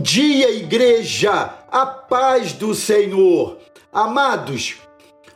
Bom dia, igreja, a paz do Senhor. Amados,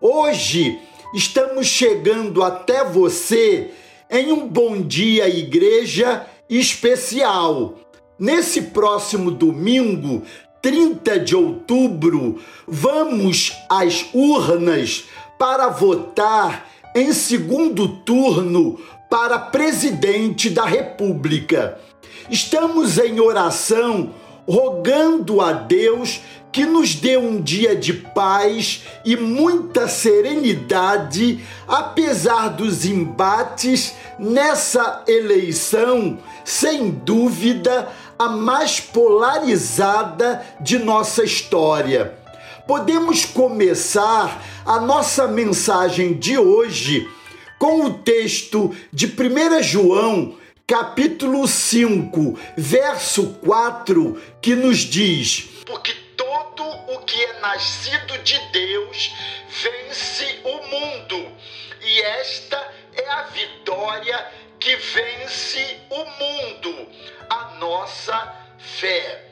hoje estamos chegando até você em um Bom Dia Igreja especial. Nesse próximo domingo, 30 de outubro, vamos às urnas para votar em segundo turno para presidente da República. Estamos em oração, rogando a Deus que nos dê um dia de paz e muita serenidade, apesar dos embates nessa eleição, sem dúvida, a mais polarizada de nossa história. Podemos começar a nossa mensagem de hoje com o texto de 1 João capítulo 5, verso 4, que nos diz: Porque todo o que é nascido de Deus vence o mundo, e esta é a vitória que vence o mundo, a nossa fé.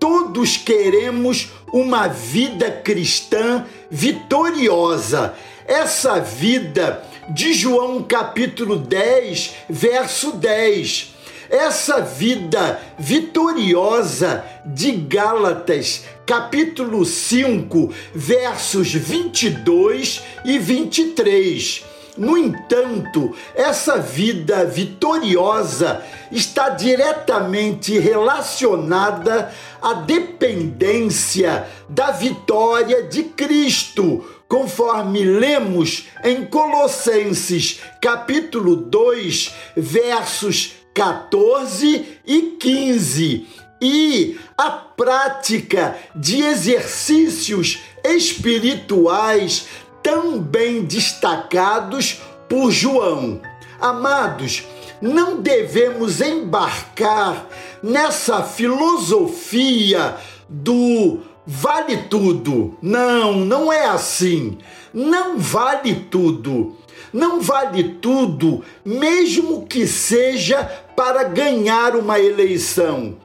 Todos queremos uma vida cristã vitoriosa. Essa vida de João capítulo 10, verso 10. Essa vida vitoriosa de Gálatas, capítulo 5, versos 22 e 23. No entanto, essa vida vitoriosa está diretamente relacionada à dependência da vitória de Cristo conforme lemos em Colossenses capítulo 2, versos 14 e 15. E a prática de exercícios espirituais também destacados por João. Amados, não devemos embarcar nessa filosofia do vale tudo. Não, não é assim. Não vale tudo. Não vale tudo, mesmo que seja para ganhar uma eleição.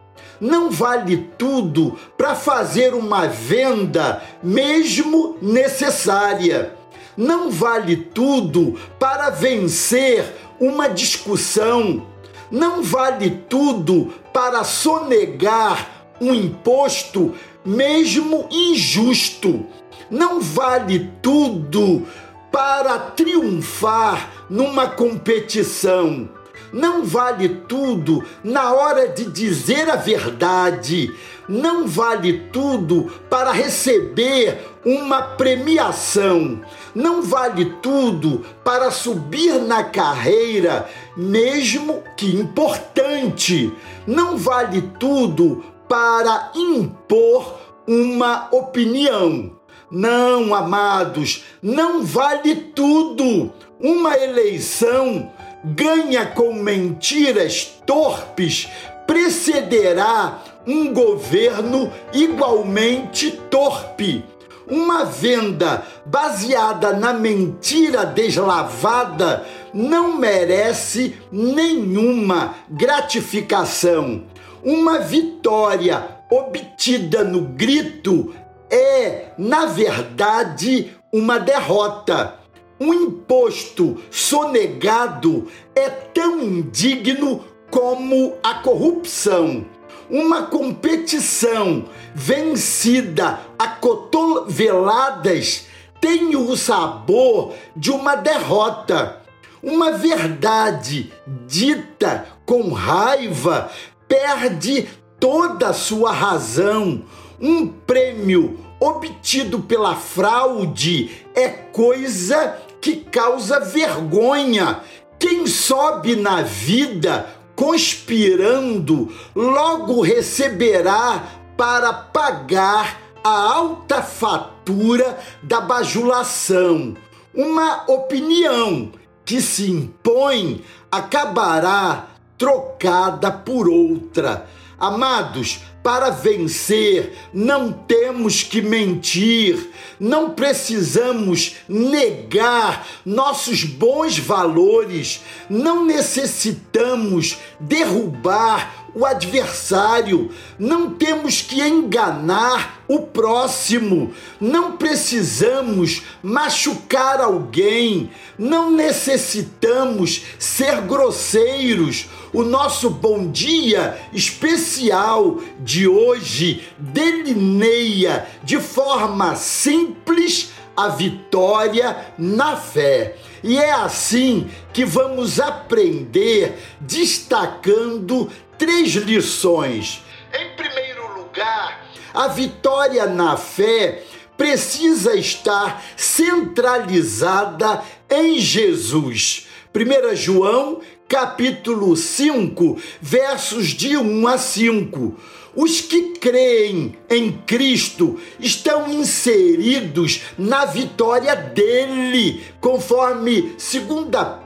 Não vale tudo para fazer uma venda, mesmo necessária. Não vale tudo para vencer uma discussão. Não vale tudo para sonegar um imposto mesmo injusto. Não vale tudo para triunfar numa competição. Não vale tudo na hora de dizer a verdade. Não vale tudo para receber uma premiação. Não vale tudo para subir na carreira, mesmo que importante. Não vale tudo para impor uma opinião. Não, amados, não vale tudo. Uma eleição ganha com mentiras torpes precederá um governo igualmente torpe. Uma venda baseada na mentira deslavada não merece nenhuma gratificação. Uma vitória obtida no grito é, na verdade, uma derrota. Um imposto sonegado é tão indigno como a corrupção. Uma competição vencida a cotoveladas tem o sabor de uma derrota. Uma verdade dita com raiva perde toda a sua razão. Um prêmio obtido pela fraude é coisa que causa vergonha. Quem sobe na vida conspirando logo receberá para pagar a alta fatura da bajulação. Uma opinião que se impõe acabará trocada por outra. Amados, para vencer, não temos que mentir, não precisamos negar nossos bons valores, não necessitamos derrubar o adversário, não temos que enganar o próximo, não precisamos machucar alguém, não necessitamos ser grosseiros. O nosso bom dia especial de hoje delineia de forma simples a vitória na fé. E é assim que vamos aprender destacando três lições. Em primeiro lugar, a vitória na fé precisa estar centralizada em Jesus. 1 João, capítulo 5, versos de 1 a 5. Os que creem em Cristo estão inseridos na vitória dele, conforme 2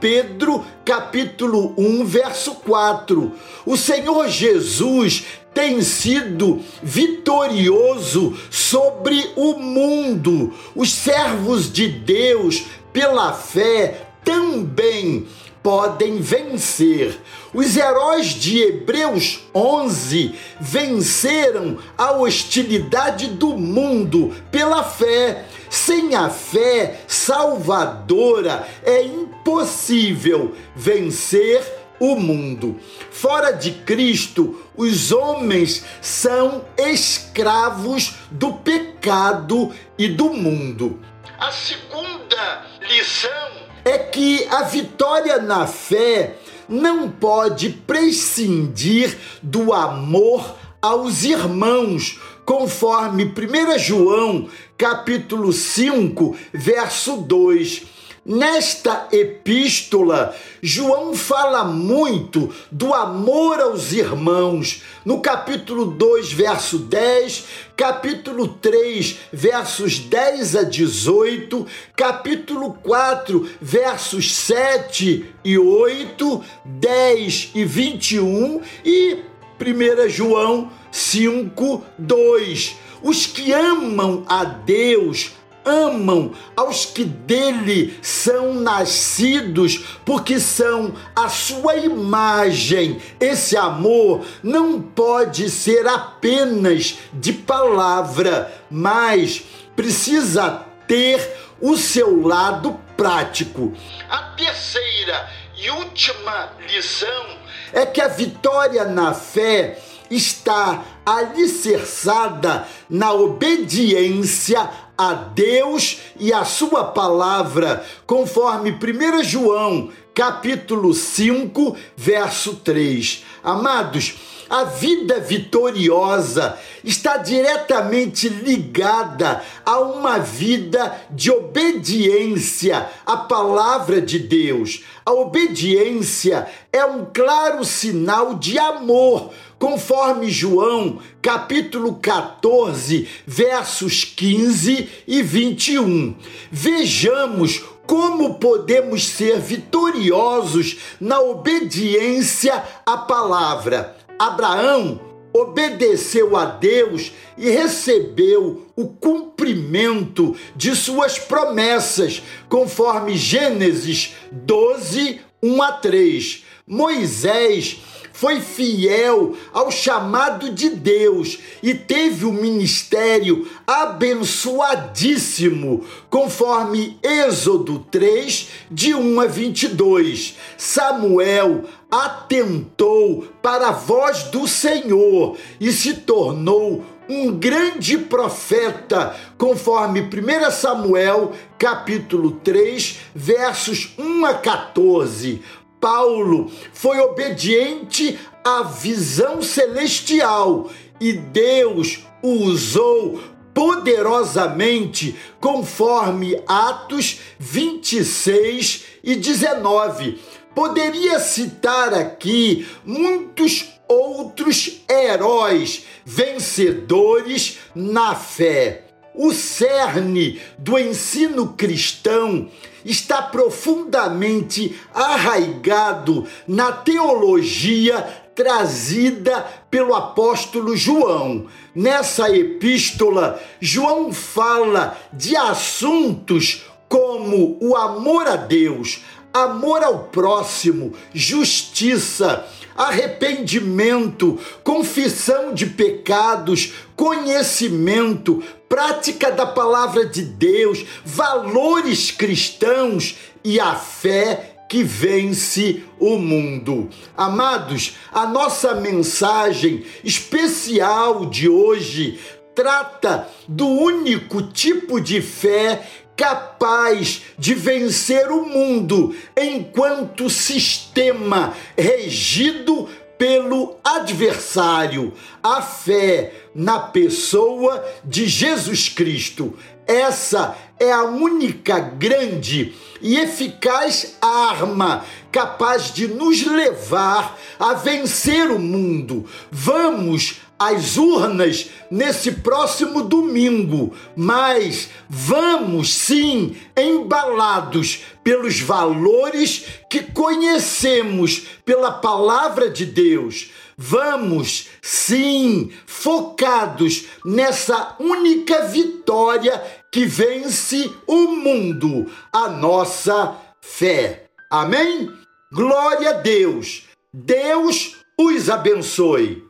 Pedro, capítulo 1, verso 4. O Senhor Jesus tem sido vitorioso sobre o mundo. Os servos de Deus, pela fé, também podem vencer. Os heróis de Hebreus 11 venceram a hostilidade do mundo pela fé. Sem a fé salvadora é impossível vencer o mundo. Fora de Cristo, os homens são escravos do pecado e do mundo. A segunda lição é que a vitória na fé não pode prescindir do amor aos irmãos, conforme 1 João, capítulo 5, verso 2. Nesta epístola, João fala muito do amor aos irmãos. No capítulo 2, verso 10, capítulo 3, versos 10 a 18, capítulo 4, versos 7 e 8, 10 e 21 e 1 João 5, 2. Os que amam a Deus amam aos que dele são nascidos, porque são a sua imagem. Esse amor não pode ser apenas de palavra, mas precisa ter o seu lado prático. A terceira e última lição é que a vitória na fé está alicerçada na obediência a Deus e a sua palavra, conforme 1 João, capítulo 5, verso 3. Amados, a vida vitoriosa está diretamente ligada a uma vida de obediência à palavra de Deus. A obediência é um claro sinal de amor conforme João, capítulo 14, versos 15 e 21. Vejamos como podemos ser vitoriosos na obediência à palavra. Abraão obedeceu a Deus e recebeu o cumprimento de suas promessas, conforme Gênesis 12, 1 a 3. Moisés foi fiel ao chamado de Deus e teve o ministério abençoadíssimo, conforme Êxodo 3, de 1 a 22. Samuel atentou para a voz do Senhor e se tornou um grande profeta, conforme 1 Samuel, capítulo 3, versos 1 a 14. Paulo foi obediente à visão celestial e Deus o usou poderosamente, conforme Atos 26 e 19. Poderia citar aqui muitos outros heróis vencedores na fé. O cerne do ensino cristão está profundamente arraigado na teologia trazida pelo apóstolo João. Nessa epístola, João fala de assuntos como o amor a Deus, amor ao próximo, justiça, arrependimento, confissão de pecados, conhecimento, prática da palavra de Deus, valores cristãos e a fé que vence o mundo. Amados, a nossa mensagem especial de hoje trata do único tipo de fé capaz de vencer o mundo enquanto sistema regido pelo adversário, a fé na pessoa de Jesus Cristo. Essa é a única grande e eficaz arma capaz de nos levar a vencer o mundo. Vamos às urnas nesse próximo domingo, mas vamos sim embalados pelos valores que conhecemos pela palavra de Deus. Vamos sim focados nessa única vitória que vence o mundo, a nossa fé. Amém? Glória a Deus. Deus os abençoe.